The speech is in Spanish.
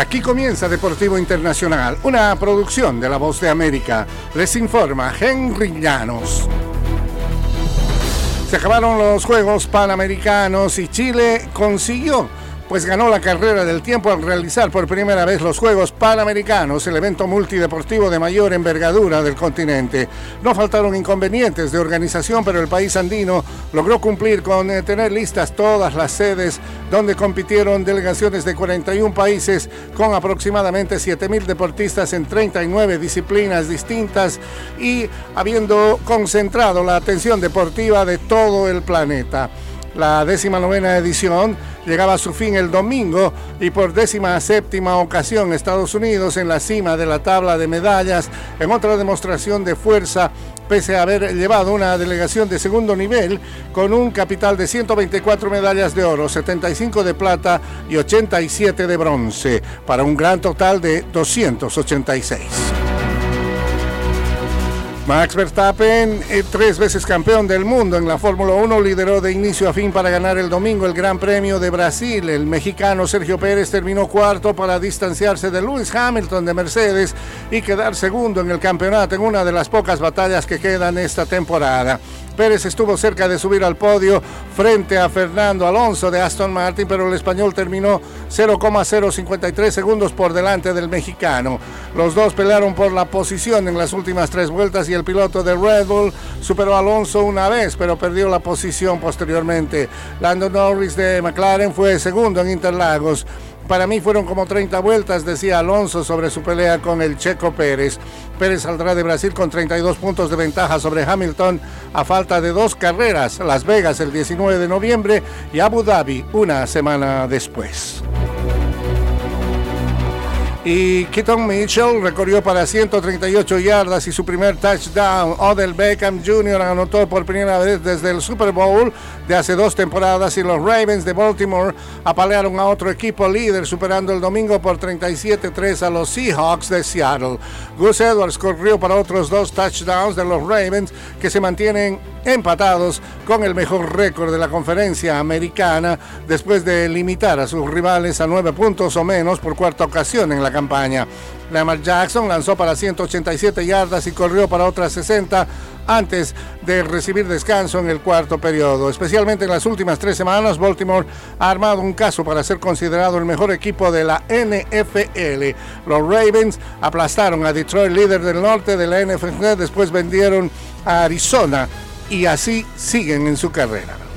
Aquí comienza Deportivo Internacional, una producción de La Voz de América. Les informa Henry Llanos. Se acabaron los Juegos Panamericanos y Chile consiguió pues ganó la carrera del tiempo al realizar por primera vez los Juegos Panamericanos, el evento multideportivo de mayor envergadura del continente. No faltaron inconvenientes de organización, pero el país andino logró cumplir con eh, tener listas todas las sedes donde compitieron delegaciones de 41 países con aproximadamente 7.000 deportistas en 39 disciplinas distintas y habiendo concentrado la atención deportiva de todo el planeta. La décima novena edición llegaba a su fin el domingo y por décima séptima ocasión Estados Unidos en la cima de la tabla de medallas en otra demostración de fuerza pese a haber llevado una delegación de segundo nivel con un capital de 124 medallas de oro, 75 de plata y 87 de bronce, para un gran total de 286. Max Verstappen, eh, tres veces campeón del mundo en la Fórmula 1, lideró de inicio a fin para ganar el domingo el Gran Premio de Brasil. El mexicano Sergio Pérez terminó cuarto para distanciarse de Lewis Hamilton de Mercedes y quedar segundo en el campeonato en una de las pocas batallas que quedan esta temporada. Pérez estuvo cerca de subir al podio frente a Fernando Alonso de Aston Martin, pero el español terminó 0,053 segundos por delante del mexicano. Los dos pelearon por la posición en las últimas tres vueltas y el piloto de Red Bull superó a Alonso una vez, pero perdió la posición posteriormente. Lando Norris de McLaren fue segundo en Interlagos. Para mí fueron como 30 vueltas, decía Alonso sobre su pelea con el Checo Pérez. Pérez saldrá de Brasil con 32 puntos de ventaja sobre Hamilton a falta de dos carreras, Las Vegas el 19 de noviembre y Abu Dhabi una semana después. Y Keaton Mitchell recorrió para 138 yardas y su primer touchdown. Odell Beckham Jr. anotó por primera vez desde el Super Bowl de hace dos temporadas y los Ravens de Baltimore apalearon a otro equipo líder superando el domingo por 37-3 a los Seahawks de Seattle. Gus Edwards corrió para otros dos touchdowns de los Ravens que se mantienen empatados con el mejor récord de la conferencia americana después de limitar a sus rivales a nueve puntos o menos por cuarta ocasión en la campaña. Lamar Jackson lanzó para 187 yardas y corrió para otras 60 antes de recibir descanso en el cuarto periodo. Especialmente en las últimas tres semanas, Baltimore ha armado un caso para ser considerado el mejor equipo de la NFL. Los Ravens aplastaron a Detroit, líder del norte de la NFL, después vendieron a Arizona y así siguen en su carrera.